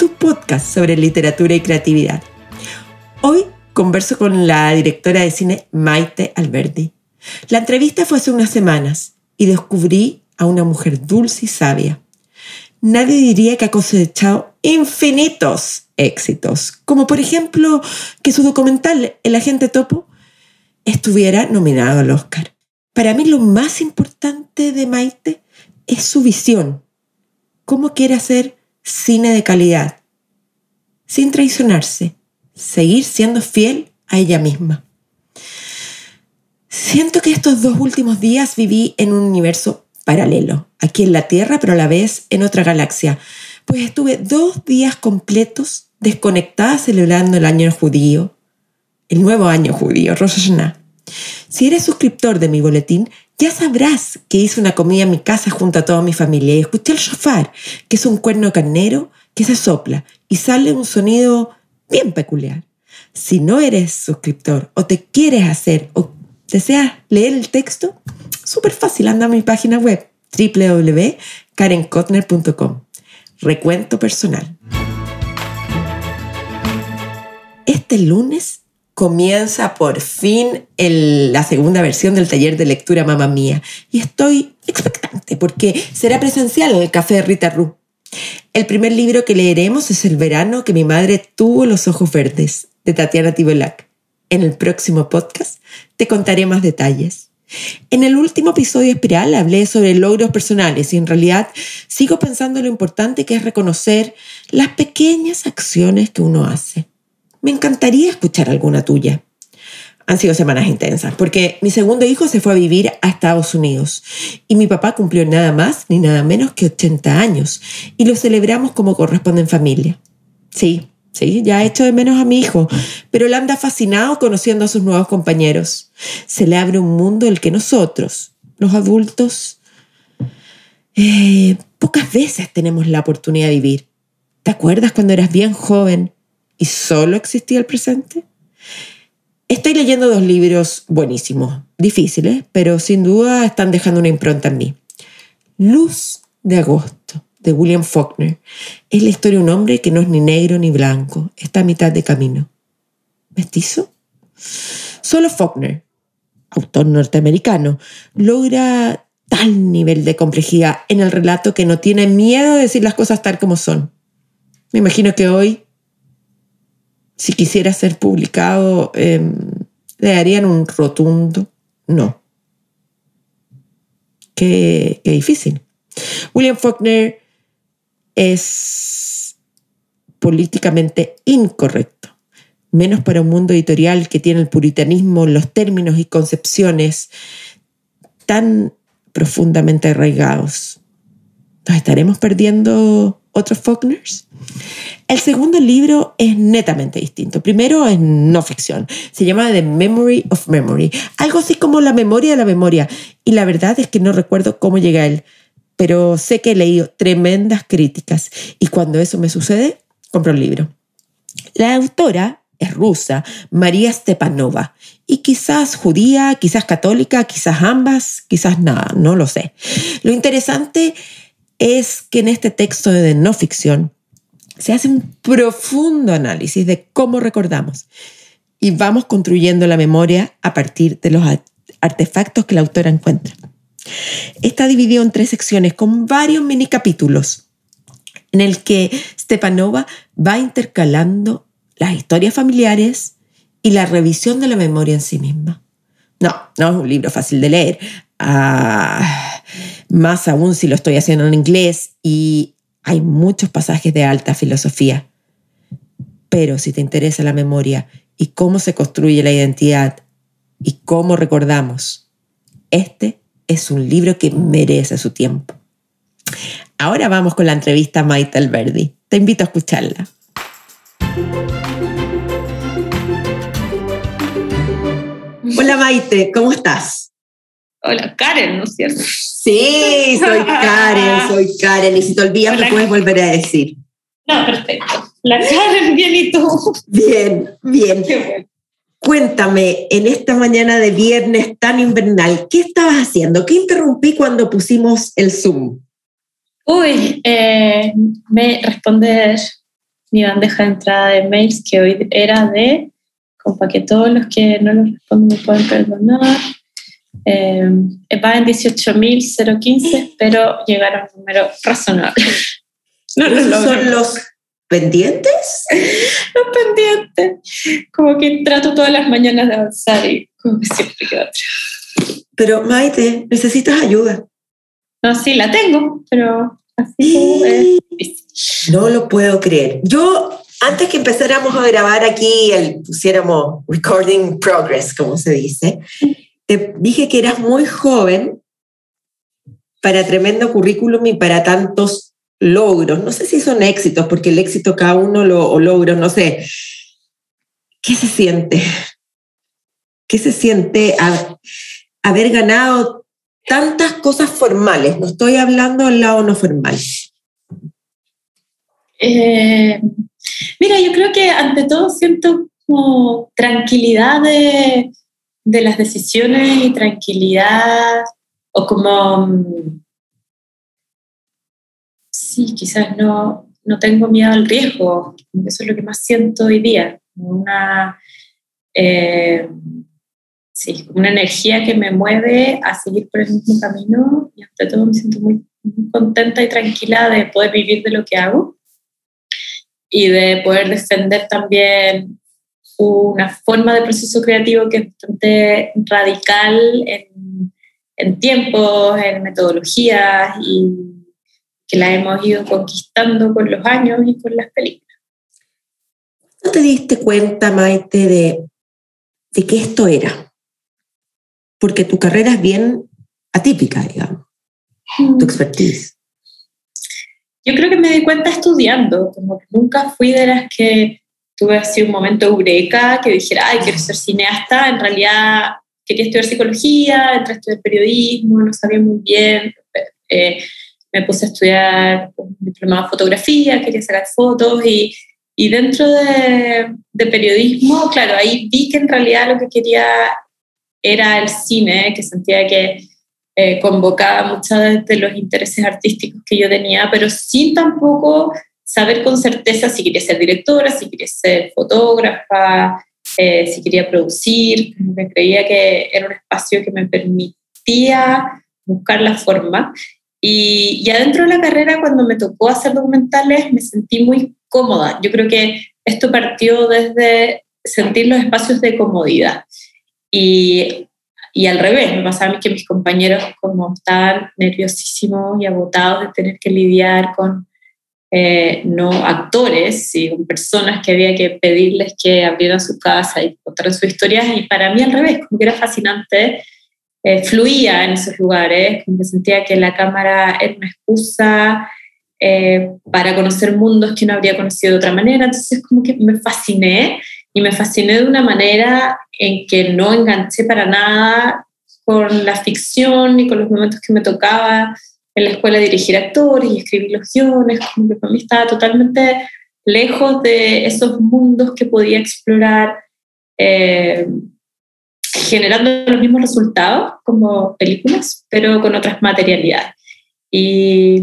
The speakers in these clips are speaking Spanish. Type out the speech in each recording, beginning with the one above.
tu podcast sobre literatura y creatividad. Hoy converso con la directora de cine Maite Alberdi. La entrevista fue hace unas semanas y descubrí a una mujer dulce y sabia. Nadie diría que ha cosechado infinitos éxitos, como por ejemplo que su documental El agente topo estuviera nominado al Oscar. Para mí lo más importante de Maite es su visión, cómo quiere hacer cine de calidad, sin traicionarse, seguir siendo fiel a ella misma. Siento que estos dos últimos días viví en un universo paralelo, aquí en la Tierra, pero a la vez en otra galaxia, pues estuve dos días completos desconectada celebrando el año judío, el nuevo año judío, Rosh. Si eres suscriptor de mi boletín, ya sabrás que hice una comida en mi casa junto a toda mi familia y escuché el shofar, que es un cuerno carnero que se sopla y sale un sonido bien peculiar. Si no eres suscriptor o te quieres hacer o deseas leer el texto, súper fácil, anda a mi página web www.karenkotner.com. Recuento personal. Este lunes comienza por fin la segunda versión del taller de lectura Mamá Mía y estoy expectante porque será presencial en el café de Rita Ru. El primer libro que leeremos es El verano que mi madre tuvo los ojos verdes, de Tatiana Tibelac. En el próximo podcast te contaré más detalles. En el último episodio Espiral hablé sobre logros personales y en realidad sigo pensando lo importante que es reconocer las pequeñas acciones que uno hace. Me encantaría escuchar alguna tuya. Han sido semanas intensas, porque mi segundo hijo se fue a vivir a Estados Unidos y mi papá cumplió nada más ni nada menos que 80 años y lo celebramos como corresponde en familia. Sí, sí, ya he hecho de menos a mi hijo, pero él anda fascinado conociendo a sus nuevos compañeros. Se le abre un mundo el que nosotros, los adultos, eh, pocas veces tenemos la oportunidad de vivir. ¿Te acuerdas cuando eras bien joven y solo existía el presente? Estoy leyendo dos libros buenísimos, difíciles, pero sin duda están dejando una impronta en mí. Luz de agosto, de William Faulkner, es la historia de un hombre que no es ni negro ni blanco, está a mitad de camino. ¿Mestizo? Solo Faulkner, autor norteamericano, logra tal nivel de complejidad en el relato que no tiene miedo de decir las cosas tal como son. Me imagino que hoy si quisiera ser publicado, em, le darían un rotundo no. Qué, qué difícil. William Faulkner es políticamente incorrecto, menos para un mundo editorial que tiene el puritanismo, los términos y concepciones tan profundamente arraigados. ¿Nos estaremos perdiendo otros Faulkners? El segundo libro es netamente distinto. Primero es no ficción. Se llama The Memory of Memory. Algo así como la memoria de la memoria. Y la verdad es que no recuerdo cómo llegué a él. Pero sé que he leído tremendas críticas. Y cuando eso me sucede, compro el libro. La autora es rusa, María Stepanova. Y quizás judía, quizás católica, quizás ambas, quizás nada, no lo sé. Lo interesante es que en este texto de no ficción se hace un profundo análisis de cómo recordamos y vamos construyendo la memoria a partir de los artefactos que la autora encuentra. Está dividido en tres secciones con varios mini capítulos en el que Stepanova va intercalando las historias familiares y la revisión de la memoria en sí misma. No, no es un libro fácil de leer, ah, más aún si lo estoy haciendo en inglés y hay muchos pasajes de alta filosofía, pero si te interesa la memoria y cómo se construye la identidad y cómo recordamos, este es un libro que merece su tiempo. Ahora vamos con la entrevista a Maite Alberdi. Te invito a escucharla. Hola Maite, ¿cómo estás? Hola Karen, ¿no es cierto? Sí, soy Karen, soy Karen. Y si te olvidas, me puedes volver a decir. No, perfecto. La Karen, bien y tú. Bien, bien. Qué bueno. Cuéntame, en esta mañana de viernes tan invernal, ¿qué estabas haciendo? ¿Qué interrumpí cuando pusimos el Zoom? Uy, eh, me responder mi bandeja de entrada de mails que hoy era de, como para que todos los que no los responden me pueden perdonar. Eh, va en 18.015, pero llegaron a un número razonable. No, no, no, ¿Son los pendientes? los pendientes. Como que trato todas las mañanas de avanzar y como que siempre quedo atrás. Pero Maite, necesitas ayuda. No, sí, la tengo, pero así es difícil. No lo puedo creer. Yo, antes que empezáramos a grabar aquí, el, pusiéramos recording progress, como se dice, te dije que eras muy joven para tremendo currículum y para tantos logros. No sé si son éxitos, porque el éxito cada uno lo o no sé. ¿Qué se siente? ¿Qué se siente haber ganado tantas cosas formales? No estoy hablando del lado no formal. Eh, mira, yo creo que ante todo siento como tranquilidad de, de las decisiones y tranquilidad o como mm, sí, quizás no, no tengo miedo al riesgo, eso es lo que más siento hoy día, una, eh, sí, una energía que me mueve a seguir por el mismo camino y ante todo me siento muy, muy contenta y tranquila de poder vivir de lo que hago y de poder defender también una forma de proceso creativo que es bastante radical en, en tiempos, en metodologías y que la hemos ido conquistando con los años y con las películas. ¿No te diste cuenta, Maite, de, de que esto era? Porque tu carrera es bien atípica, digamos, tu expertise. Yo creo que me di cuenta estudiando, como que nunca fui de las que tuve así un momento eureka, que dijera, ay, quiero ser cineasta, en realidad quería estudiar psicología, entré a estudiar periodismo, no sabía muy bien, eh, me puse a estudiar un diplomado de fotografía, quería sacar fotos y, y dentro de, de, periodismo, claro, ahí vi que en realidad lo que quería era el cine, que sentía que eh, convocaba muchos de los intereses artísticos que yo tenía, pero sin tampoco saber con certeza si quería ser directora, si quería ser fotógrafa, eh, si quería producir, me creía que era un espacio que me permitía buscar la forma. Y ya dentro de la carrera, cuando me tocó hacer documentales, me sentí muy cómoda. Yo creo que esto partió desde sentir los espacios de comodidad. Y, y al revés, me pasaba que mis compañeros como estaban nerviosísimos y agotados de tener que lidiar con eh, no actores, sino personas que había que pedirles que abrieran su casa y contaran sus historias. Y para mí al revés, como que era fascinante eh, fluía en esos lugares, como que sentía que la cámara era una excusa eh, para conocer mundos que no habría conocido de otra manera, entonces como que me fasciné y me fasciné de una manera en que no enganché para nada con la ficción ni con los momentos que me tocaba en la escuela dirigir actores y escribir los guiones, como que para mí estaba totalmente lejos de esos mundos que podía explorar. Eh, generando los mismos resultados como películas, pero con otras materialidades. Y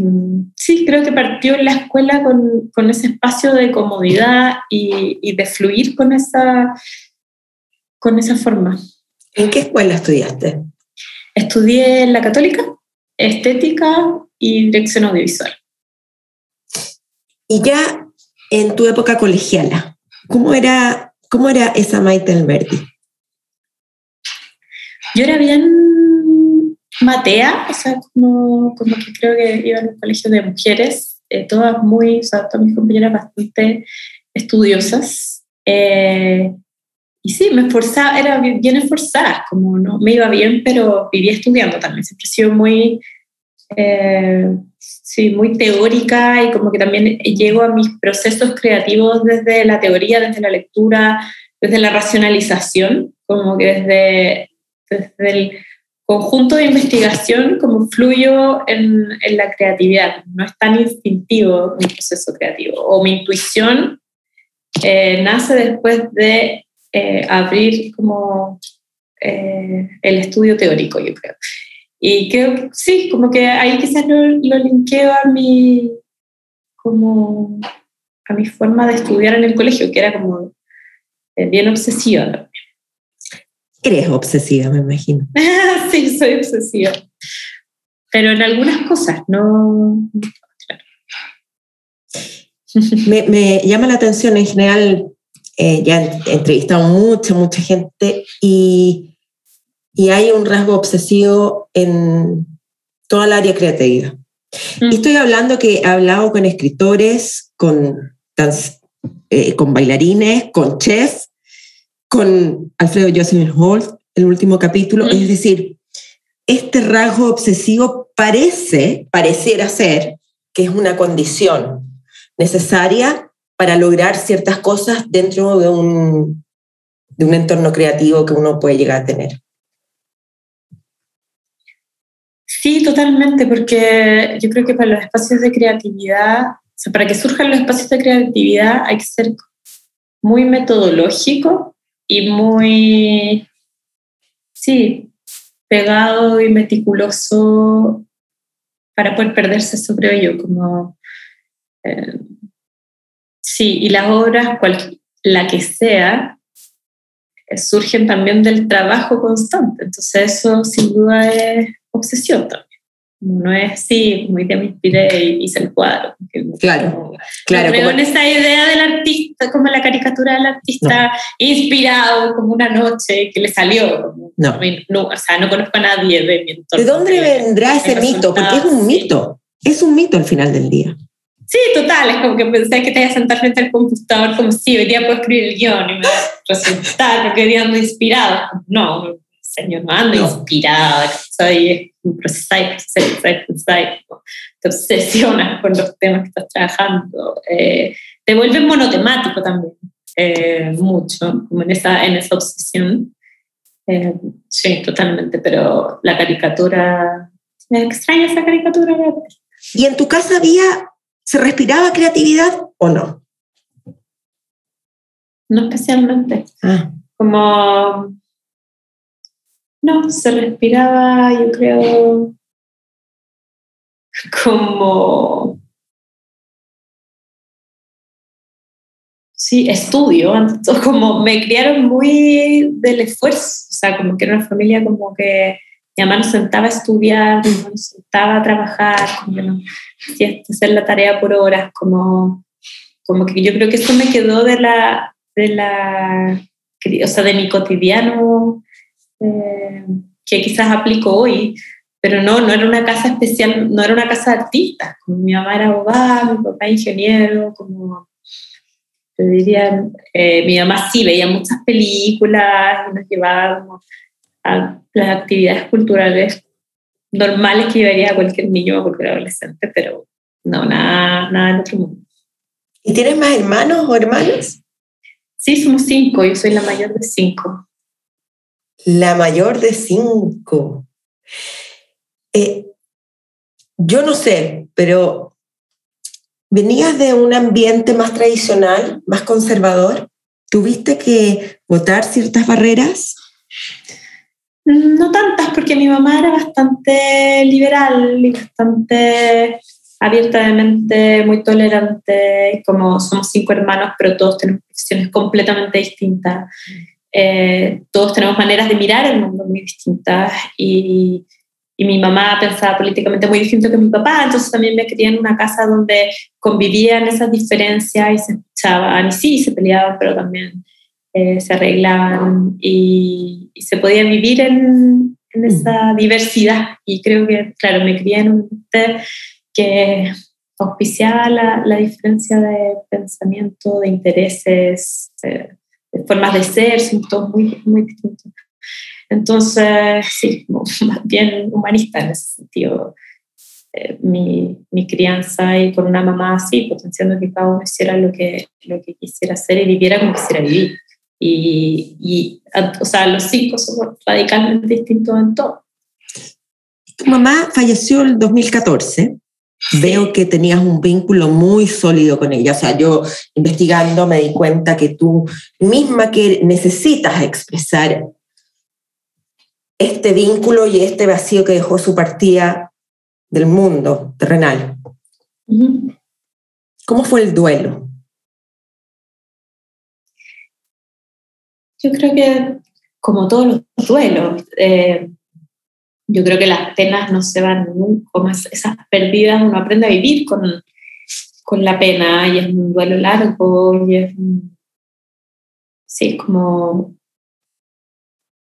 sí, creo que partió en la escuela con, con ese espacio de comodidad y, y, de fluir con esa, con esa forma. ¿En qué escuela estudiaste? Estudié en la católica, estética y dirección audiovisual. Y ya en tu época colegiala, ¿cómo era, cómo era esa Maite Alberti? Yo era bien matea, o sea, como, como que creo que iba en un colegio de mujeres, eh, todas muy, o sea, todas mis compañeras bastante estudiosas. Eh, y sí, me esforzaba, era bien esforzada, como no me iba bien, pero vivía estudiando también. Siempre he sido muy eh, sí, muy teórica y como que también llego a mis procesos creativos desde la teoría, desde la lectura, desde la racionalización, como que desde, desde el conjunto de investigación, como fluyo en, en, la creatividad. No es tan instintivo mi proceso creativo. O mi intuición eh, nace después de eh, abrir como eh, el estudio teórico, yo creo. Y creo que sí, como que ahí quizás lo, lo linkeo a mi, como, a mi forma de estudiar en el colegio, que era como bien obsesiva Eres obsesiva, me imagino. sí, soy obsesiva. Pero en algunas cosas, no. me, me, llama la atención en general, eh, ya he entrevistado mucha, mucha gente y, y, hay un rasgo obsesivo en toda el área creativa. Mm. Y estoy hablando que he hablado con escritores, con, eh, con bailarines, con chefs, con Alfredo Jocelyn Holt, el último capítulo, es decir, este rasgo obsesivo parece, pareciera ser, que es una condición necesaria para lograr ciertas cosas dentro de un, de un entorno creativo que uno puede llegar a tener. Sí, totalmente, porque yo creo que para los espacios de creatividad, o sea, para que surjan los espacios de creatividad hay que ser muy metodológico y muy, sí, pegado y meticuloso para poder perderse sobre ello, como, eh, sí, y las obras, cual, la que sea, eh, surgen también del trabajo constante, entonces eso sin duda es obsesión también. No es así, muy día me inspiré y hice el cuadro. Claro, claro. Creo en esa idea del artista, como la caricatura del artista inspirado, como una noche que le salió. No. no. O sea, no conozco a nadie de mi entorno. ¿De dónde vendrá ese mito? Porque es un mito. Es un mito al final del día. Sí, total, es como que pensé que te ibas a sentar frente al computador como si hoy día puedo escribir el guion y me va a resultar porque hoy día ando inspirado. No, señor, no ando no. inspirada, soy un proceso, te obsesionas con los temas que estás trabajando, eh, te vuelves monotemático también, eh, mucho, como en esa, en esa obsesión. Eh, sí, totalmente, pero la caricatura, me extraña esa caricatura. ¿Y en tu casa había, se respiraba creatividad o no? No especialmente. Ah. Como no, se respiraba, yo creo, como... Sí, estudio, como me criaron muy del esfuerzo, o sea, como que era una familia como que mi mamá nos sentaba a estudiar, mi mamá nos sentaba a trabajar, hacer la tarea por horas, como, como que yo creo que eso me quedó de la, de la, o sea, de mi cotidiano eh, que quizás aplico hoy, pero no, no era una casa especial, no era una casa de artistas, como mi mamá era abogada, mi papá ingeniero, como te diría, eh, mi mamá sí veía muchas películas nos llevaba a las actividades culturales normales que llevaría a cualquier niño o cualquier adolescente, pero no, nada, nada del otro mundo. ¿Y tienes más hermanos o hermanas? Sí, somos cinco, yo soy la mayor de cinco la mayor de cinco. Eh, yo no sé, pero venías de un ambiente más tradicional, más conservador. ¿Tuviste que votar ciertas barreras? No tantas, porque mi mamá era bastante liberal y bastante abierta de mente, muy tolerante, como somos cinco hermanos, pero todos tenemos profesiones completamente distintas. Eh, todos tenemos maneras de mirar el mundo muy distintas y, y, mi mamá pensaba políticamente muy distinto que mi papá, entonces también me crié en una casa donde convivían esas diferencias y se escuchaban y sí, se peleaban, pero también eh, se arreglaban y, y, se podía vivir en, en, esa diversidad y creo que, claro, me crié en un que auspiciaba la, la diferencia de pensamiento, de intereses. Eh, formas de ser, son todos muy, muy distintos. Entonces, sí, más bien humanista en ese sentido. eh, mi, mi, crianza y con una mamá así, potenciando que cada uno hiciera lo que, lo que quisiera hacer y viviera como quisiera vivir. Y, y o sea, los cinco somos radicalmente distintos en todo. Tu mamá falleció en 2014. Veo que tenías un vínculo muy sólido con ella. O sea, yo investigando me di cuenta que tú misma que necesitas expresar este vínculo y este vacío que dejó su partida del mundo terrenal. ¿Cómo fue el duelo? Yo creo que como todos los duelos, eh, yo creo que las penas no se van nunca, como esas pérdidas uno aprende a vivir con, con la pena y es un duelo largo y es sí, como,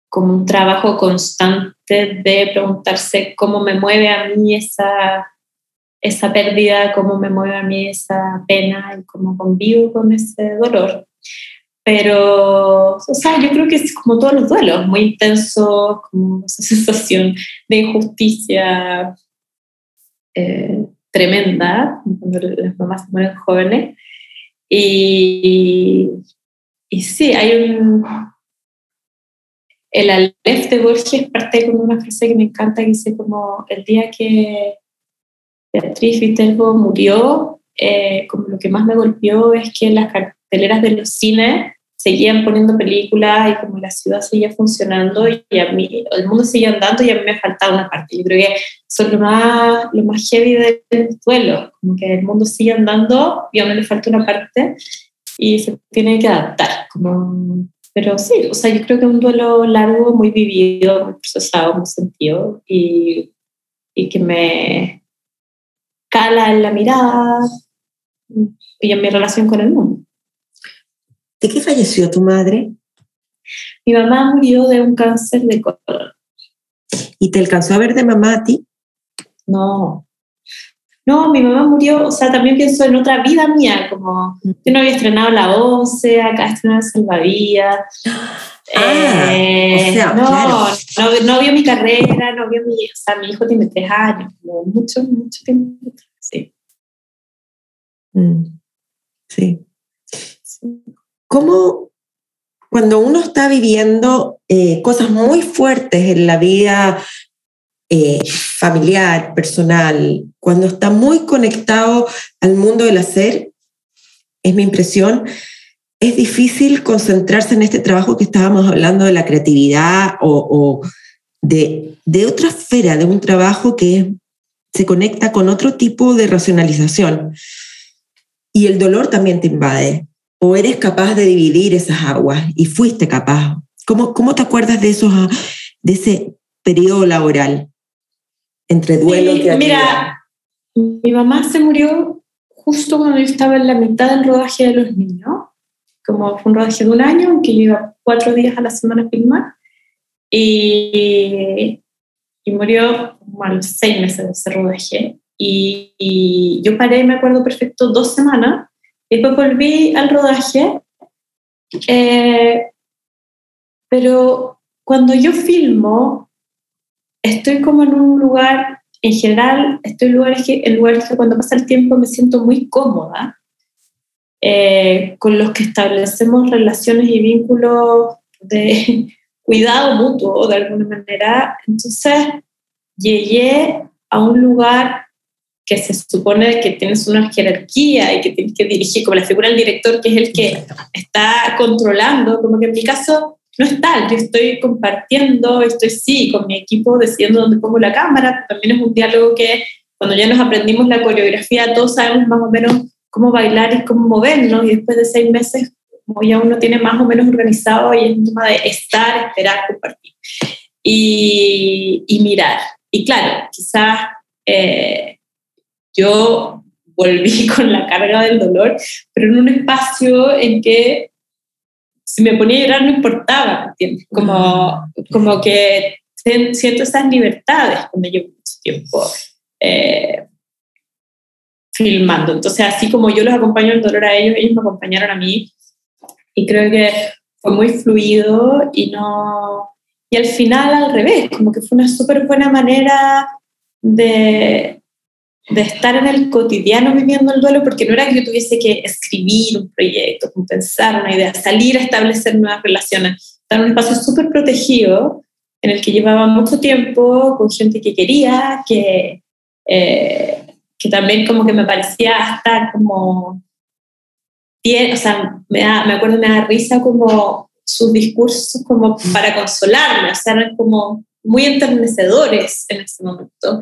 como un trabajo constante de preguntarse cómo me mueve a mí esa, esa pérdida, cómo me mueve a mí esa pena y cómo convivo con ese dolor. Pero, o sea, yo creo que es como todos los duelos, muy intenso, como esa sensación de injusticia eh, tremenda cuando las mamás se mueren jóvenes. Y, y sí, hay un... El Aleph de Borges parte con una frase que me encanta que dice como el día que Beatriz Viterbo murió, eh, como lo que más me golpeó es que las carteleras de los cines seguían poniendo películas y como la ciudad seguía funcionando y a mí, el mundo seguía andando y a mí me faltaba una parte. Yo creo que eso es lo más, lo más heavy del duelo, como que el mundo sigue andando y a uno le falta una parte y se tiene que adaptar. Como, pero sí, o sea, yo creo que es un duelo largo, muy vivido, muy procesado, muy sentido y, y que me cala en la mirada y en mi relación con el mundo. ¿De qué falleció tu madre? Mi mamá murió de un cáncer de colon. ¿Y te alcanzó a ver de mamá a ti? No. No, mi mamá murió, o sea, también pienso en otra vida mía, como yo no había estrenado la 11, acá estrenado Salvavidas. Ah, eh, o sea, no, no, no, vio mi carrera, no vio mi, o sea, mi hijo tiene tres años, como mucho, mucho tiempo. Sí. Mm, sí. sí. ¿Cómo cuando uno está viviendo eh, cosas muy fuertes en la vida eh, familiar, personal, cuando está muy conectado al mundo del hacer, es mi impresión, es difícil concentrarse en este trabajo que estábamos hablando de la creatividad o, de, de, otra esfera, de un trabajo que se conecta con otro tipo de racionalización. Y el dolor también te invade o eres capaz de dividir esas aguas y fuiste capaz. ¿Cómo, cómo te acuerdas de, esos, de ese periodo laboral entre duelo y Mira, mi mamá se murió justo cuando yo estaba en la mitad del rodaje de los niños, como fue un rodaje de un año, aunque yo iba cuatro días a la semana a filmar, y, y murió como a los seis meses de ese rodaje. Y, y yo paré, me acuerdo perfecto, dos semanas y después volví al rodaje, eh, pero cuando yo filmo, estoy como en un lugar, en general, estoy en lugares que, en lugares que cuando pasa el tiempo me siento muy cómoda, eh, con los que establecemos relaciones y vínculos de cuidado mutuo de alguna manera. Entonces, llegué a un lugar que se supone que tienes una jerarquía y que tienes que dirigir, como la figura del director, que es el que está controlando, como que en mi caso no es tal, yo estoy compartiendo, estoy sí con mi equipo decidiendo dónde pongo la cámara, también es un diálogo que cuando ya nos aprendimos la coreografía, todos sabemos más o menos cómo bailar y cómo movernos, y después de seis meses, como ya uno tiene más o menos organizado, y es un tema de estar, esperar, compartir y, y mirar. Y claro, quizás... Eh, yo volví con la carga del dolor, pero en un espacio en que si me ponía a llorar no importaba, ¿entiendes? Como, como que siento esas libertades cuando llevo mucho tiempo eh, filmando. Entonces, así como yo los acompaño el dolor a ellos, ellos me acompañaron a mí y creo que fue muy fluido y no... Y al final al revés, como que fue una súper buena manera de, de estar en el cotidiano viviendo el duelo, porque no era que yo tuviese que escribir un proyecto, pensar una idea, salir a establecer nuevas relaciones. Estar en un espacio súper protegido, en el que llevaba mucho tiempo con gente que quería, que, eh, que también como que me parecía estar como... o sea, me, me acuerdo, me da risa como sus discursos como para consolarme, o sea, eran como muy enternecedores en ese momento.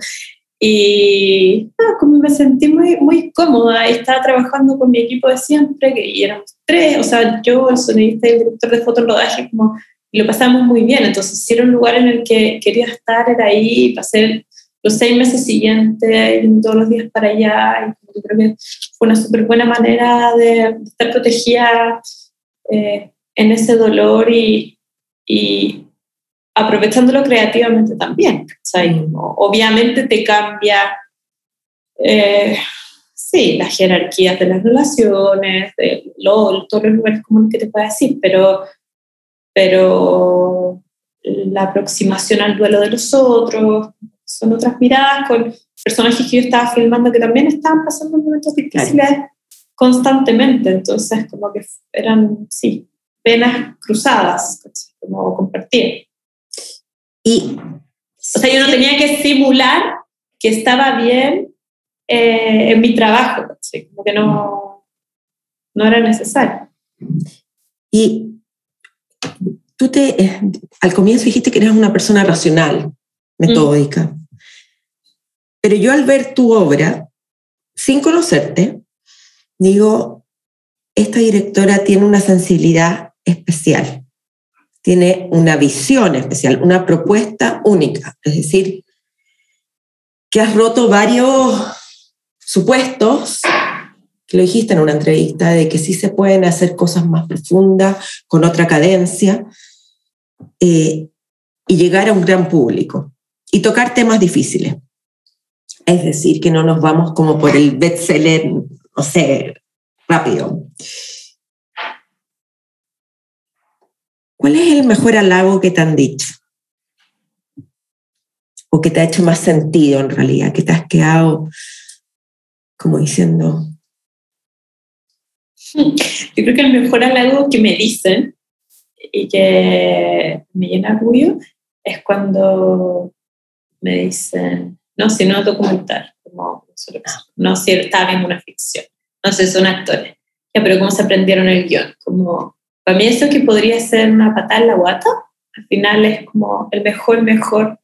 Y ah, como me sentí muy, muy cómoda estaba trabajando con mi equipo de siempre, que éramos tres, o sea, yo, el sonidista y el director de fotorrodaje, como lo pasamos muy bien. Entonces, si era un lugar en el que quería estar, era ahí, pasé los seis meses siguientes, todos los días para allá. Y creo que fue una súper buena manera de, estar protegida eh, en ese dolor y, y aprovechándolo creativamente también. Obviamente te cambia, eh, sí, las jerarquías de las relaciones, de lo, todos los lugares comunes que te pueda decir, pero, pero la aproximación al duelo de los otros, son otras miradas con personajes que yo estaba filmando que también estaban pasando momentos difíciles constantemente, entonces como que eran, sí, penas cruzadas, como compartir. Y, o sea, yo no tenía que simular que estaba bien eh, en mi trabajo, como que no, no era necesario. Y tú te, eh, al comienzo dijiste que eras una persona racional, metódica, mm. pero yo al ver tu obra, sin conocerte, digo, esta directora tiene una sensibilidad especial tiene una visión especial, una propuesta única. Es decir, que has roto varios supuestos, que lo dijiste en una entrevista, de que sí se pueden hacer cosas más profundas, con otra cadencia, eh, y llegar a un gran público y tocar temas difíciles. Es decir, que no nos vamos como por el bestseller, no sé, rápido. ¿Cuál es el mejor halago que te han dicho? ¿O que te ha hecho más sentido en realidad? Que te has quedado como diciendo... Yo creo que el mejor halago que me dicen y que me llena orgullo es cuando me dicen, no, si no documental, como no, si está en una ficción, no sé, son actores. Ya, pero ¿cómo se aprendieron el guion? Como para mí eso que podría ser una patada en la guata, al final es como el mejor, mejor,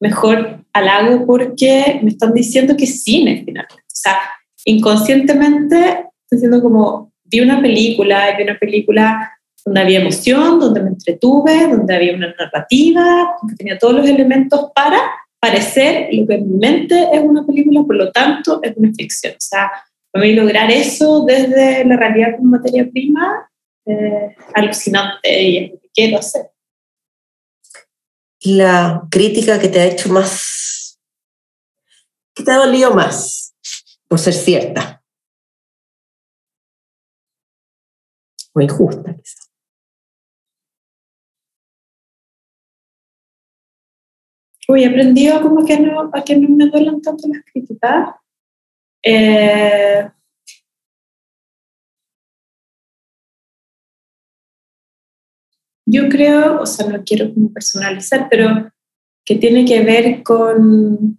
mejor halago porque me están diciendo que cine finalmente. O sea, inconscientemente estoy diciendo como, vi una película, vi una película donde había emoción, donde me entretuve, donde había una narrativa, que tenía todos los elementos para parecer lo que en mi mente es una película, por lo tanto es una ficción. O sea, para mí lograr eso desde la realidad como materia prima eh, alucinante y es lo que quiero hacer. La crítica que te ha hecho más, que te ha dolido más, por ser cierta. O injusta, quizá. Uy, he aprendido como que no, a que no me duelen tanto las críticas. Eh, Yo creo, o sea, no quiero como personalizar, pero que tiene que ver con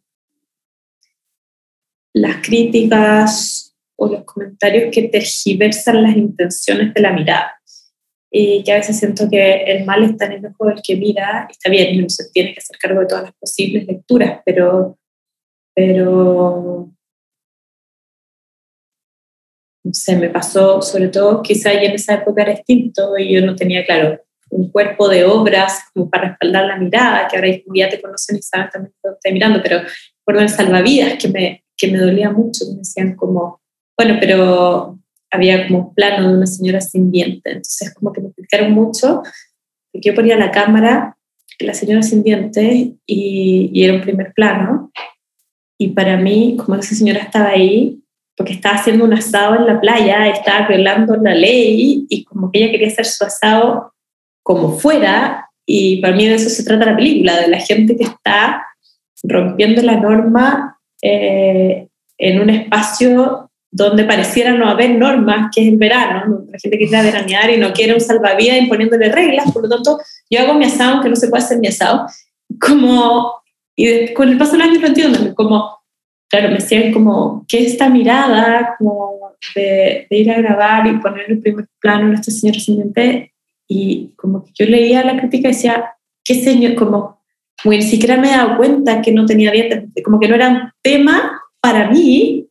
las críticas o los comentarios que tergiversan las intenciones de la mirada. Y que a veces siento que el mal está en el ojo del que mira, y está bien, no se tiene que hacer cargo de todas las posibles lecturas, pero, pero no sé, me pasó sobre todo, quizá ya en esa época era distinto y yo no tenía claro un cuerpo de obras como para respaldar la mirada, que ahora ya te conocen y saben también que estoy mirando, pero por el salvavidas que me, que me dolía mucho, me decían como, bueno, pero había como un plano de una señora sin diente, entonces como que me explicaron mucho, que yo ponía la cámara, la señora sin diente, y, y era un primer plano, y para mí, como esa señora estaba ahí, porque estaba haciendo un asado en la playa, estaba violando la ley, y como que ella quería hacer su asado como fuera, y para mí de eso se trata la película, de la gente que está rompiendo la norma eh, en un espacio donde pareciera no haber normas, que es el verano, la gente quiere veranear y no quiere un salvavidas imponiéndole reglas, por lo tanto, yo hago mi asado aunque no se puede hacer mi asado, como, y con el paso del año lo entiendo, como, claro, me decían como, ¿qué esta mirada como de, ir a grabar y poner el primer plano en este señor recientemente? Y como que yo leía la crítica y decía, ¿qué señor? Como, ni siquiera me he dado cuenta que no tenía dientes, como que no era un tema para mí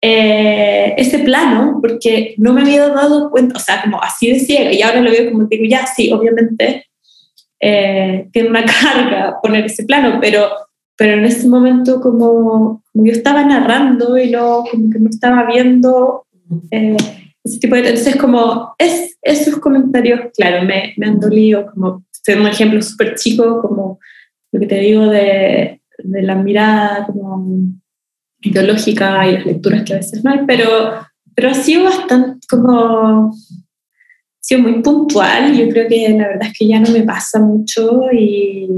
eh, ese plano, porque no me había dado cuenta, o sea, como así de ciega, y ahora lo veo como digo, ya, sí, obviamente eh, tiene una carga poner ese plano, pero, pero en ese momento como, como yo estaba narrando y no, como que no estaba viendo eh, ese tipo de... Entonces, como es, esos comentarios, claro, me, me han dolido, como, un ejemplo súper chico, como lo que te digo de, de la mirada, como ideológica y las lecturas que a veces no hay, pero, pero ha sido bastante como, ha sido muy puntual. Yo creo que la verdad es que ya no me pasa mucho y,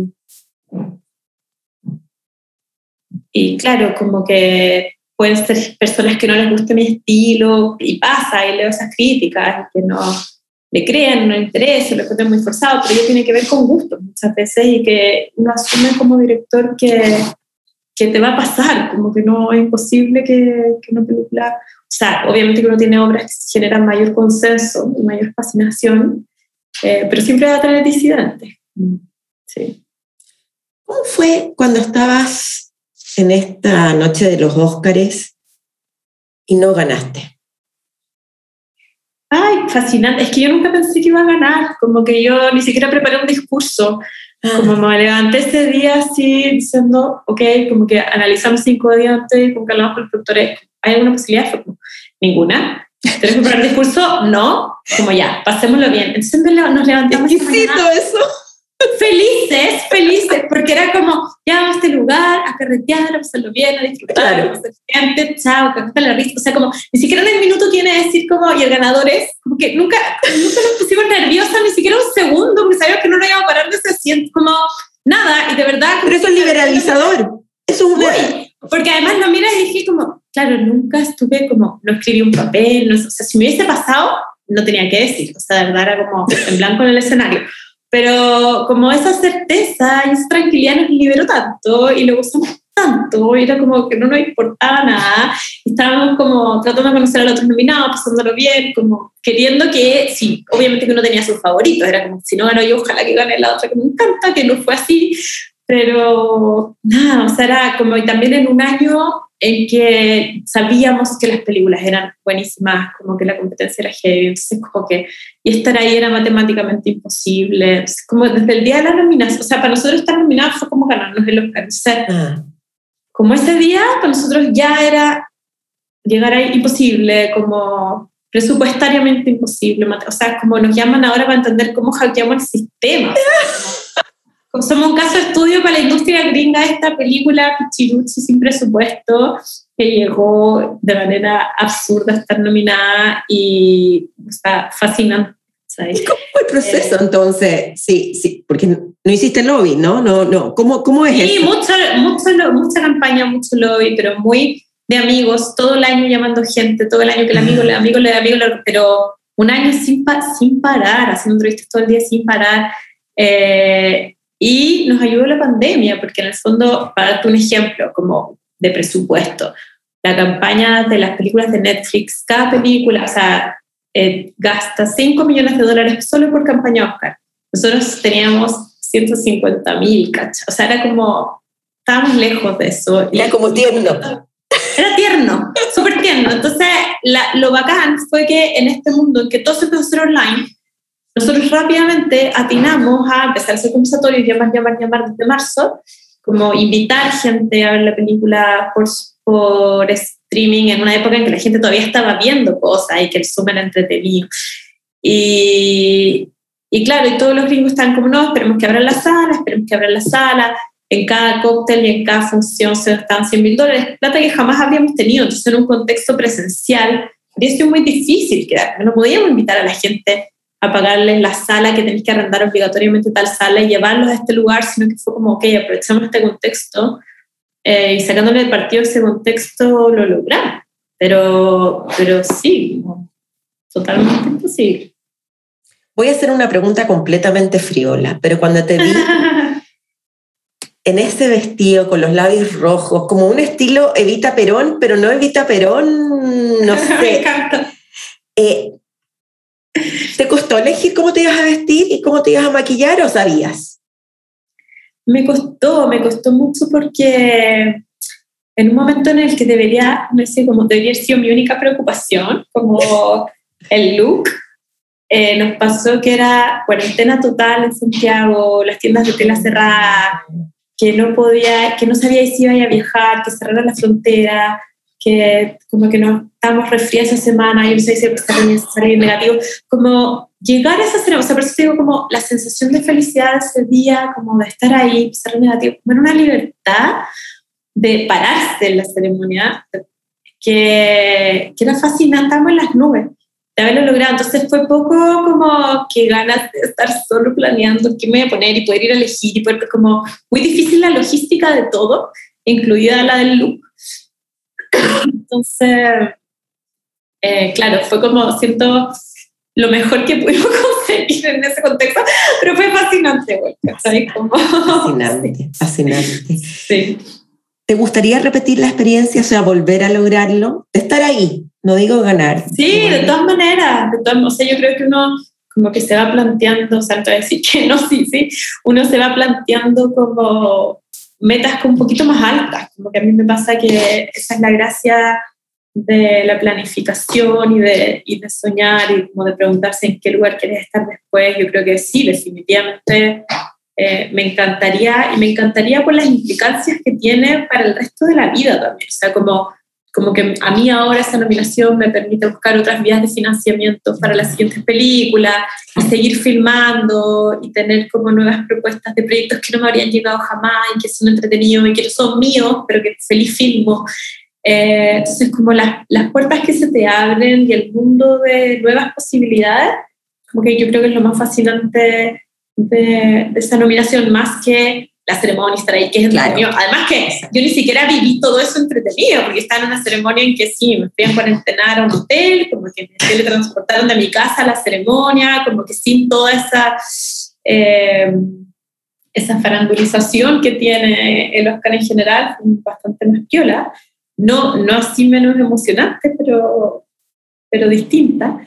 y claro, como que pueden ser personas que no les guste mi estilo y pasa y leo esas críticas que no le crean, no le interesa, lo encuentran muy forzado, pero ello tiene que ver con gusto muchas veces y que uno asume como director que que te va a pasar, como que no es imposible que, que una película, o sea, obviamente que uno tiene obras que generan mayor consenso y mayor fascinación, eh, pero siempre va a tener disidentes. Sí. ¿Cómo fue cuando estabas en esta noche de los Óscares y no ganaste? Ay, fascinante. Es que yo nunca pensé que iba a ganar, como que yo ni siquiera preparé un discurso. Como me levanté ese día así diciendo, ok, como que analizamos cinco días antes y como que hablamos con los productores, ¿hay alguna posibilidad? ninguna. ¿Tienes que preparar el discurso? No. Como ya, pasémoslo bien. Entonces nos levantamos. Exquisito eso felices, felices, porque era como, ya vamos a este lugar, a carretear, a pasarlo bien, a disfrutar, claro. a gente, chao, que la risa. O sea, como, ni siquiera en el minuto tiene decir como, y el ganador es, como que nunca, nunca nos pusimos nerviosas, ni siquiera un segundo, porque sabíamos que no nos íbamos a parar de ese asiento, como, nada, y de verdad. Pero eso es liberalizador. Eso es muy. Porque además lo miras y dije como, claro, nunca estuve como, no escribí un papel, no, o sea, si me hubiese pasado, no tenía que decir, o sea, de verdad era como en blanco en el escenario. Pero como esa certeza y esa tranquilidad nos liberó tanto y lo gustamos tanto, era como que no nos importaba nada, estábamos como tratando de conocer a los otros nominados, pasándolo bien, como queriendo que, sí, obviamente que uno tenía sus favoritos, era como, si no ganó yo, ojalá que gane la otra que me encanta, que no fue así, pero nada, o sea, era como, y también en un año en que sabíamos que las películas eran buenísimas, como que la competencia era heavy, entonces como que, y estar ahí era matemáticamente imposible, entonces, como desde el día de la nominación, o sea, para nosotros estar nominados fue como ganarnos el Oscar, entonces, ah. como ese día, para nosotros ya era llegar ahí imposible, como presupuestariamente imposible, o sea, como nos llaman ahora para entender cómo hackeamos el sistema. somos un caso de estudio para la industria gringa de esta película Pichiruchi sin presupuesto, que llegó de manera absurda a estar nominada y está fascinante. ¿Cómo fue el proceso eh, entonces? Sí, sí, porque no hiciste lobby, ¿no? no, no. ¿Cómo, cómo es Sí, mucho, mucho, mucha campaña, mucho lobby, pero muy de amigos, todo el año llamando gente, todo el año que el amigo, el amigo, el amigo, pero un año sin, sin parar, haciendo entrevistas todo el día sin parar. Eh, y nos ayudó la pandemia, porque en el fondo, para darte un ejemplo como de presupuesto, la campaña de las películas de Netflix, cada película, o sea, eh, gasta 5 millones de dólares solo por campaña Oscar. Nosotros teníamos 150 mil, O sea, era como, estábamos lejos de eso. Era como tierno. Era tierno, súper tierno. Entonces, lo bacán fue que en este mundo en que todo se puede hacer online, nosotros rápidamente atinamos a empezar ese conversatorio llamar, llamar, llamar desde marzo, como invitar gente a ver la película por, por streaming en una época en que la gente todavía estaba viendo cosas y que el Zoom era entretenido. Y, y claro, y todos los gringos están como, no, esperemos que abran la sala, esperemos que abran la sala. En cada cóctel y en cada función se están 100 mil dólares, plata que jamás habíamos tenido. Entonces, en un contexto presencial, habría sido muy difícil quedar. No podíamos invitar a la gente a pagarles la sala que tenéis que arrendar obligatoriamente tal sala y llevarlos a este lugar, sino que fue como, ok, aprovechamos este contexto eh, y sacándole partido ese contexto lo logramos. Pero, pero sí, totalmente imposible. Voy a hacer una pregunta completamente friola, pero cuando te vi en ese vestido con los labios rojos, como un estilo Evita Perón, pero no Evita Perón, no sé. Me encanta. Eh, ¿Te costó elegir cómo te ibas a vestir y cómo te ibas a maquillar o sabías? Me costó, me costó mucho porque en un momento en el que debería, no sé, como debería haber sido mi única preocupación, como el look, eh, nos pasó que era cuarentena total en Santiago, las tiendas de tela cerradas, que no podía, que no sabía si iba a viajar, que cerraron la frontera, que como que nos estábamos resfriados esa semana y no sé si salir negativo, como llegar a esa semana, o sea, por eso digo como la sensación de felicidad ese día, como de estar ahí, ser negativo, como era una libertad de pararse en la ceremonia, que, que era fascinante, estábamos en las nubes de haberlo logrado. Entonces fue poco como que ganas de estar solo planeando qué me voy a poner y poder ir a elegir y poder, como muy difícil la logística de todo, incluida la del look. Entonces, eh, claro, fue como, siento, lo mejor que pudimos conseguir en ese contexto, pero fue fascinante, Como, fascinante, fascinante. Sí. ¿Te gustaría repetir la experiencia, o sea, volver a lograrlo? De estar ahí, no digo ganar. Sí, de todas maneras, de todas, o sea, yo creo que uno como que se va planteando, o sea, no decir que no, sí, sí, uno se va planteando como metas un poquito más altas, como que a mí me pasa que esa es la gracia de la planificación y de, y de soñar y como de preguntarse en qué lugar quieres estar después, yo creo que sí, definitivamente eh, me encantaría, y me encantaría por las implicancias que tiene para el resto de la vida también, o sea, como, como que a mí ahora esa nominación me permite buscar otras vías de financiamiento para las siguientes películas, y seguir filmando y tener como nuevas propuestas de proyectos que no me habrían llegado jamás y que son entretenidos y que no son míos, pero que feliz filmo. Eh, entonces, como las, las puertas que se te abren y el mundo de nuevas posibilidades, como que yo creo que es lo más fascinante de, esa nominación, más que la ceremonia estar ahí, que es entretenido. Además que yo ni siquiera viví todo eso entretenido, porque estaba en una ceremonia en que sí, me fui a cuarentenar a un hotel, como que me teletransportaron de mi casa a la ceremonia, como que sin toda esa... Eh, esa farandulización que tiene el Oscar en general, bastante más piola, no, no así menos emocionante, pero, pero distinta.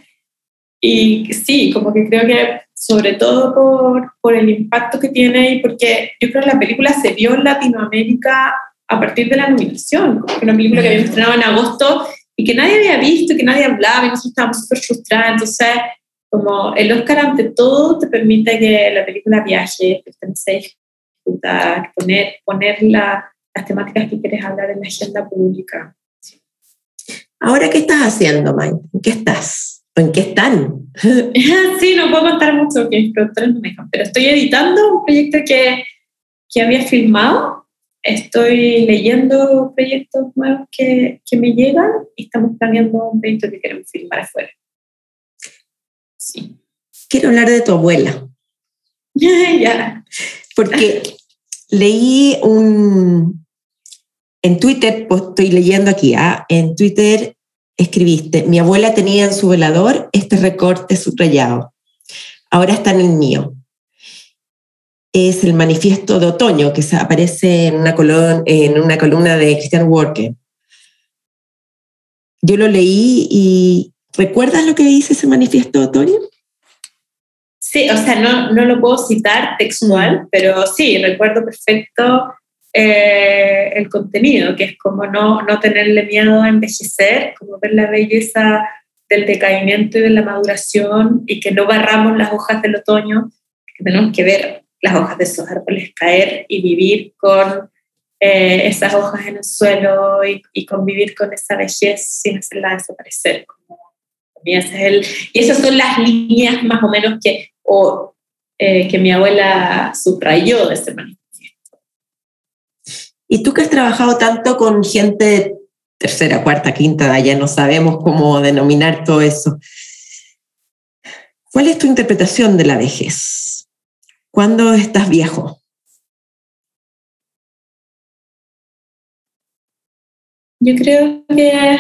Y sí, como que creo que sobre todo por, por el impacto que tiene y porque yo creo que la película se vio en Latinoamérica a partir de la nominación, como que una película que había estrenado en agosto y que nadie había visto, que nadie hablaba y nosotros estábamos súper frustrados. Entonces, como el Oscar ante todo te permite que la película viaje, que esté poner, poner la, las temáticas que quieres hablar en la agenda pública. Ahora, ¿qué estás haciendo, Mike? ¿En qué estás? ¿En qué están? sí, no puedo contar mucho, que productores no me dejan, pero estoy editando un proyecto que, que había filmado. Estoy leyendo proyectos nuevos que, que me llegan y estamos planeando un proyecto que queremos filmar afuera. Sí. Quiero hablar de tu abuela. ya. Porque leí un... En Twitter, pues estoy leyendo aquí, ¿ah? en Twitter escribiste, mi abuela tenía en su velador este recorte subrayado. Ahora está en el mío. Es el manifiesto de otoño que aparece en una, en una columna de Christian Walker. Yo lo leí y ¿recuerdas lo que dice ese manifiesto de otoño? Sí, o sea, no, no lo puedo citar textual, pero sí, recuerdo perfecto eh, el contenido, que es como no, no tenerle miedo a envejecer, como ver la belleza del decaimiento y de la maduración y que no barramos las hojas del otoño, que tenemos que ver las hojas de esos árboles caer y vivir con eh, esas hojas en el suelo y, y, convivir con esa belleza sin hacerla desaparecer. Como, es el, y esas son las líneas más o menos que, o, eh, que mi abuela subrayó de ese manifiesto. Y tú que has trabajado tanto con gente tercera, cuarta, quinta, ya no sabemos cómo denominar todo eso. ¿Cuál es tu interpretación de la vejez? ¿Cuándo estás viejo? Yo creo que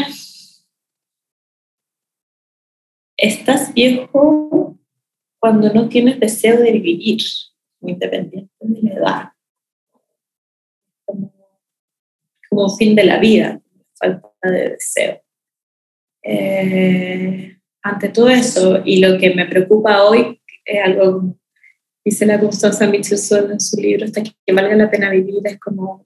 estás viejo cuando no tienes deseo de vivir, independiente de la edad. Como fin de la vida, falta de deseo. Eh, ante todo eso, y lo que me preocupa hoy es algo, dice la Constanza Michelson en su libro, hasta que valga la pena vivir, es como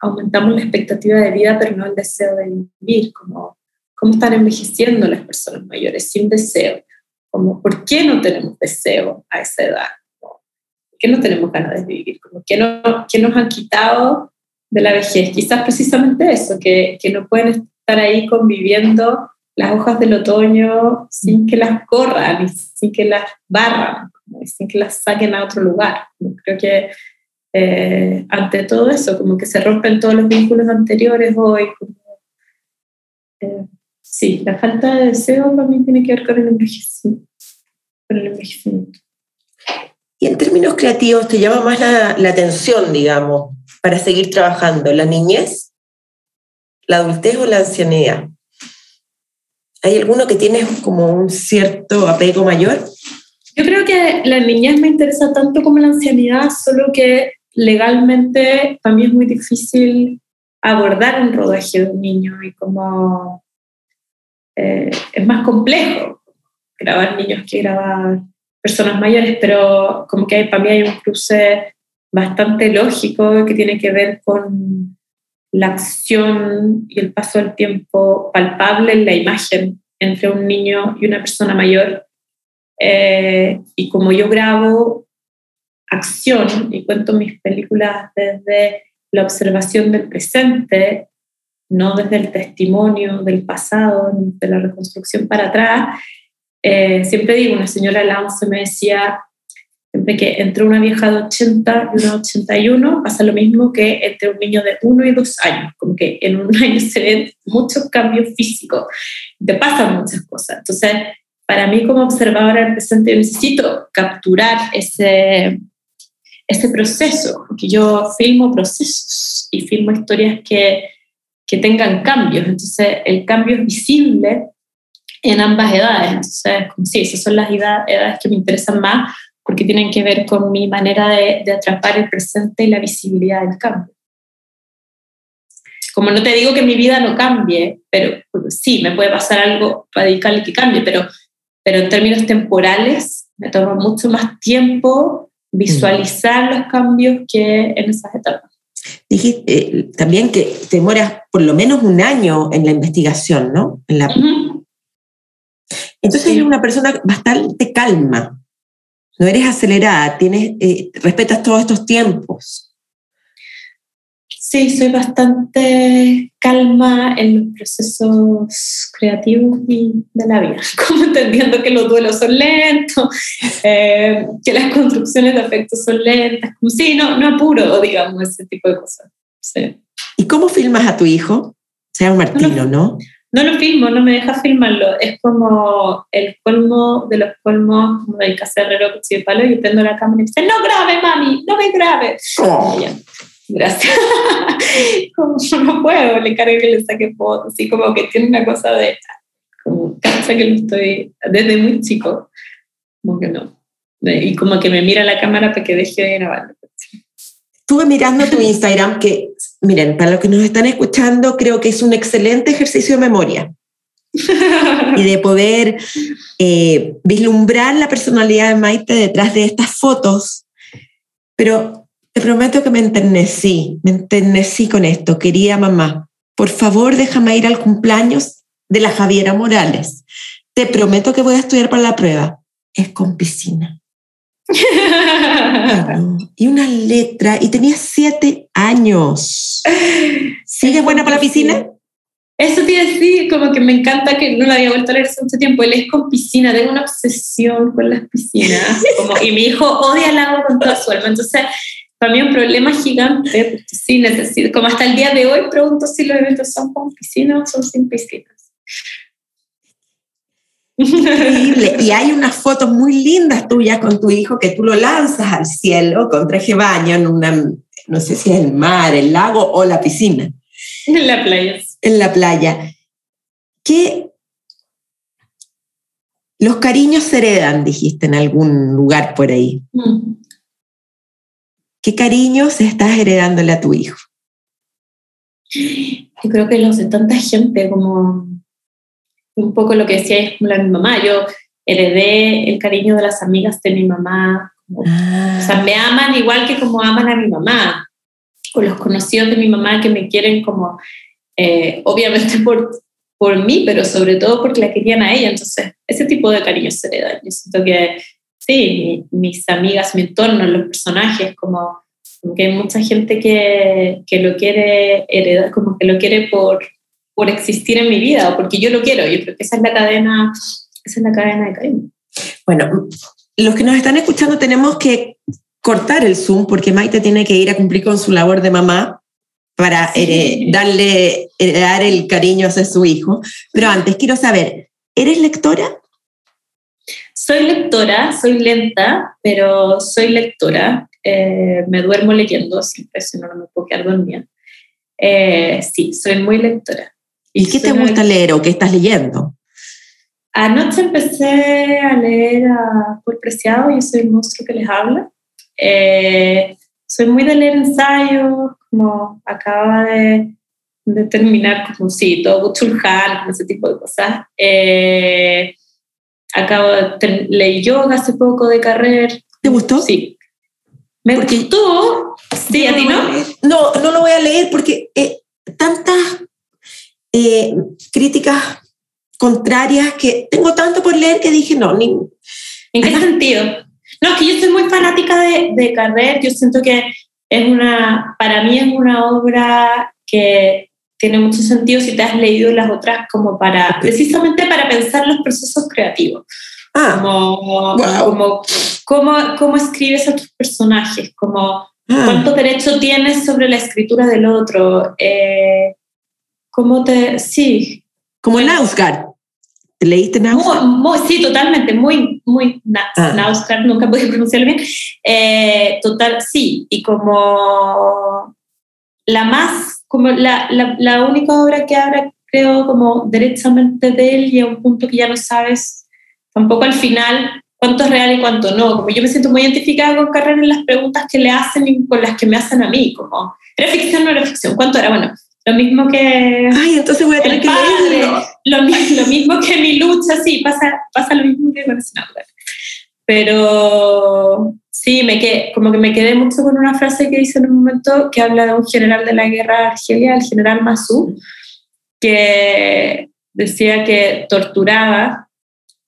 aumentamos la expectativa de vida, pero no el deseo de vivir, como cómo están envejeciendo las personas mayores sin deseo, como por qué no tenemos deseo a esa edad, ¿Por qué no tenemos ganas de vivir, como qué, no, qué nos han quitado de la vejez, quizás precisamente eso, que, que no pueden estar ahí conviviendo las hojas del otoño sin que las corran y sin que las barran, sin que las saquen a otro lugar. Creo que eh, ante todo eso, como que se rompen todos los vínculos anteriores hoy. Eh, sí, la falta de deseo también tiene que ver con el envejecimiento. Con el envejecimiento. Y en términos creativos, ¿te llama más la, la atención, digamos, para seguir trabajando? ¿La niñez, la adultez o la ancianidad? ¿Hay alguno que tiene como un cierto apego mayor? Yo creo que la niñez me interesa tanto como la ancianidad, solo que legalmente también es muy difícil abordar un rodaje de un niño y como eh, es más complejo grabar niños que grabar personas mayores, pero como que para mí hay un cruce bastante lógico que tiene que ver con la acción y el paso del tiempo palpable en la imagen entre un niño y una persona mayor. Eh, y como yo grabo acción y cuento mis películas desde la observación del presente, no desde el testimonio del pasado, ni de la reconstrucción para atrás, eh, siempre digo, una señora Lance me decía, Siempre que entre una vieja de 80 y una de 81 pasa lo mismo que entre un niño de 1 y 2 años, como que en un año se ven muchos cambios físicos, te pasan muchas cosas. Entonces, para mí como observadora del presente, necesito capturar ese, ese proceso, porque yo filmo procesos y filmo historias que, que tengan cambios. Entonces, el cambio es visible en ambas edades. Entonces, sí, esas son las edades que me interesan más porque tienen que ver con mi manera de, atrapar el presente y la visibilidad del cambio. Como no te digo que mi vida no cambie, pero sí, me puede pasar algo radical que cambie, pero, pero en términos temporales me toma mucho más tiempo visualizar los cambios que en esas etapas. Dijiste eh, también que te demoras por lo menos un año en la investigación, ¿no? En la... Entonces eres una persona bastante calma no eres acelerada, tienes, eh, respetas todos estos tiempos. Sí, soy bastante calma en los procesos creativos y de la vida, como entendiendo que los duelos son lentos, eh, que las construcciones de afectos son lentas, como sí, no, no apuro, digamos, ese tipo de cosas. ¿Y cómo filmas a tu hijo? Sea Martino, ¿no? no lo filmo, no me deja filmarlo. Es como el colmo de los colmos, como del caserrero que de palo, y prendo la cámara y dice, no grabe, mami, no me grabe. Oh. Gracias. como yo no puedo, le cargo que le saque fotos, así como que tiene una cosa de, como cansa que lo estoy, desde muy chico, como que no. Y como que me mira la cámara para que deje de grabar. Estuve mirando tu Instagram, que, miren, para los que nos están escuchando, creo que es un excelente ejercicio de memoria y de poder eh, vislumbrar la personalidad de Maite detrás de estas fotos. Pero te prometo que me enternecí, me enternecí con esto. Quería mamá, por favor déjame ir al cumpleaños de la Javiera Morales. Te prometo que voy a estudiar para la prueba. Es con piscina. y una letra, y tenía siete años. ¿Sigue buena para la piscina? Eso tiene decir, como que me encanta que no la había vuelto a leer hace mucho tiempo. Él es con piscina, tengo una obsesión con las piscinas. Como, y mi hijo odia el agua con toda su alma. Entonces, para mí es un problema gigante. Sí, necesito, como hasta el día de hoy pregunto si los eventos son con piscina o son sin piscina. Increíble. Y hay unas fotos muy lindas tuyas con tu hijo que tú lo lanzas al cielo con traje baño en una, no sé si es el mar, el lago o la piscina. En la playa. en la playa. ¿Qué los cariños se heredan, dijiste en algún lugar por ahí. Mm. ¿Qué cariños estás heredándole a tu hijo? Yo creo que los de tanta gente, como un poco lo que decía es como la mi mamá. Yo heredé el cariño de las amigas de mi mamá. O sea, me aman igual que como aman a mi mamá. O los conocidos de mi mamá que me quieren como, eh, obviamente por por mí, pero sobre todo porque la querían a ella. Entonces, ese tipo de cariño se le da. Yo siento que, sí, mis amigas, mi entorno, los personajes, como, que hay mucha gente que, que, lo quiere heredar, como que lo quiere por, por existir en mi vida o porque yo lo quiero. Yo creo que esa es la cadena, esa es la cadena de cariño. Bueno, los que nos están escuchando tenemos que cortar el Zoom porque Maite tiene que ir a cumplir con su labor de mamá para darle, dar el cariño hacia su hijo. Pero antes quiero saber, ¿eres lectora? Soy lectora, soy lenta, pero soy lectora. Eh, me duermo leyendo siempre, si no, no me puedo quedar dormida. Eh, sí, soy muy lectora. ¿Y qué te gusta leer o qué estás leyendo? Anoche empecé a leer a Paul Preciado, y soy el monstruo que les habla. Eh, soy muy de leer ensayos, como acaba de, de terminar, como sí, todo Chulhan, como ese tipo de cosas. Eh, acabo de leer yoga hace poco de carrera. ¿Te gustó? Sí. Me gustó. Sí, a ti no. No, no lo voy a leer porque eh, tantas eh, críticas contrarias que tengo tanto por leer que dije no. Ni... ¿En qué sentido? No, es que yo soy muy fanática de, de Carrer, yo siento que es una, para mí es una obra que tiene mucho sentido si te has leído las otras como para, precisamente para pensar los procesos creativos. Ah, como, como cómo, cómo, escribes a tus personajes, como ah. cuánto derecho tienes sobre la escritura del otro, eh, cómo te, sí. Como Nausgard. ¿Leíste Nausgard? sí, totalmente, muy, muy ah. nunca pude pronunciarlo bien. Eh, total, sí, y como la más, como la, la, la, única obra que habla, creo, como derechamente de él y a un punto que ya no sabes tampoco al final cuánto es real y cuánto no. Como yo me siento muy identificada con Carrera en las preguntas que le hacen y con las que me hacen a mí, como, ¿era ficción o no era ficción? ¿Cuánto era? Bueno, lo mismo que... Ay, entonces voy a tener que leerlo. Lo, lo, mismo que mi lucha, sí, pasa, pasa lo mismo que con Pero sí, me quedé, como que me quedé mucho con una frase que dice en un momento que habla de un general de la guerra de Argelia, el general Masou, que decía que torturaba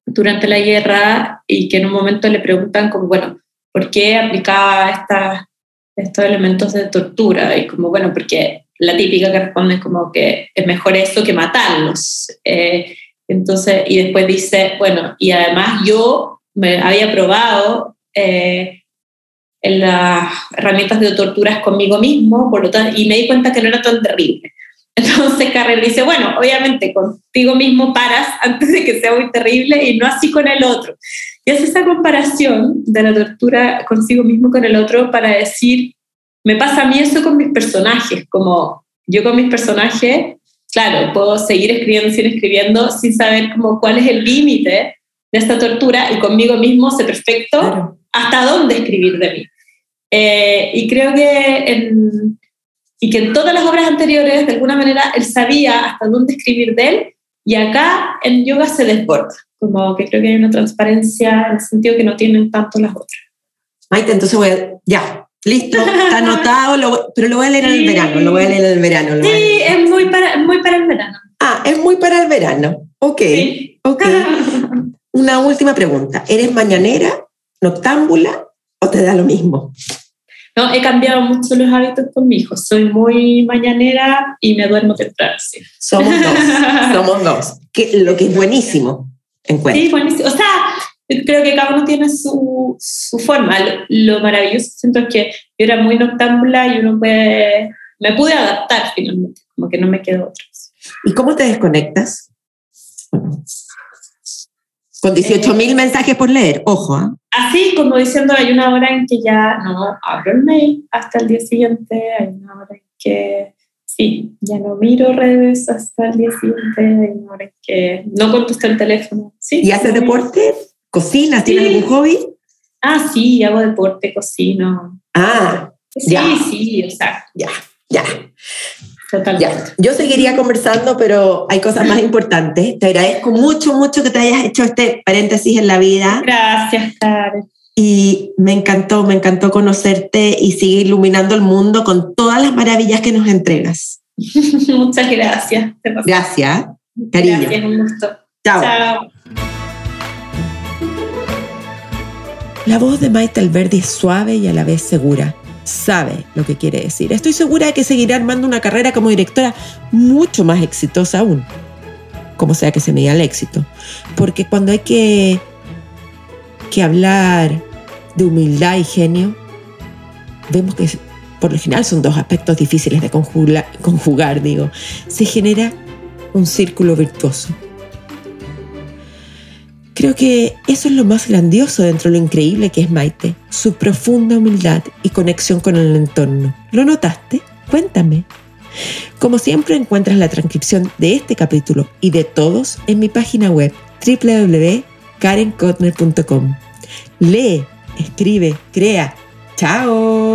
durante la guerra y que en un momento le preguntan como, bueno, ¿por qué aplicaba estas, estos elementos de tortura? Y como, bueno, porque la típica que responde como que es mejor eso que matarlos. Eh, entonces, y después dice, bueno, y además yo me había probado eh, en las herramientas de torturas conmigo mismo, por lo tanto, y me di cuenta que no era tan terrible. Entonces Carrera dice, bueno, obviamente contigo mismo paras antes de que sea muy terrible y no así con el otro. Y hace esa comparación de la tortura consigo mismo con el otro para decir, me pasa a mí eso con mis personajes, como yo con mis personajes, claro, puedo seguir escribiendo, seguir escribiendo sin saber como cuál es el límite de esta tortura y conmigo mismo sé perfecto hasta dónde escribir de mí. Eh, y creo que en, y que en todas las obras anteriores, de alguna manera, él sabía hasta dónde escribir de él y acá en yoga se desborda, como que creo que hay una transparencia en el sentido que no tienen tanto las otras. Maite, entonces voy a, ya, Listo, está anotado, pero lo voy a leer en el verano, lo voy a leer en el verano. Sí, es muy para, muy para el verano. Ah, es muy para el verano. Ok, ok. Una última pregunta. ¿Eres mañanera, noctámbula o te da lo mismo? No, he cambiado mucho los hábitos con mi hijo. Soy muy mañanera y me duermo temprano. Sí. Somos dos, somos dos. Que, lo que es buenísimo. Sí, buenísimo. O sea, creo que cada uno tiene su, su forma. Lo, maravilloso siento es que yo era muy noctámbula y uno puede, me pude adaptar finalmente, como que no me quedó otra. ¿Y cómo te desconectas? Con 18 mil mensajes por leer, ojo. ¿eh? Así como diciendo, hay una hora en que ya no abro el mail hasta el día siguiente, hay una hora en que Sí, ya no miro redes hasta el día siguiente, ahora que no contesto el teléfono. Sí, ¿Y haces deporte? ¿Cocinas? ¿Tienes Sí. algún hobby? Ah, sí, hago deporte, cocino. Ah, Sí, Ya. sí, o sea, ya, ya. totalmente. Ya, yo seguiría conversando, pero hay cosas más importantes. Te agradezco mucho, mucho que te hayas hecho este paréntesis en la vida Gracias, Karen. y me encantó, me encantó conocerte y seguir iluminando el mundo con todas las maravillas que nos entregas. Muchas gracias. Gracias. cariño. Gracias, un gusto. Chao. Chao. La voz de Maite Alberdi es suave y a la vez segura. Sabe lo que quiere decir. Estoy segura de que seguirá armando una carrera como directora mucho más exitosa aún. Como sea que se me diga el éxito. Porque cuando hay que, que hablar de humildad y genio, vemos que por lo general son dos aspectos difíciles de conjugar digo. Se genera un círculo virtuoso. Creo que eso es lo más grandioso dentro de lo increíble que es Maite, su profunda humildad y conexión con el entorno. ¿Lo notaste? Cuéntame. Como siempre encuentras la transcripción de este capítulo y de todos en mi página web www.karenkotner.com. Lee, escribe, crea. ¡Chao!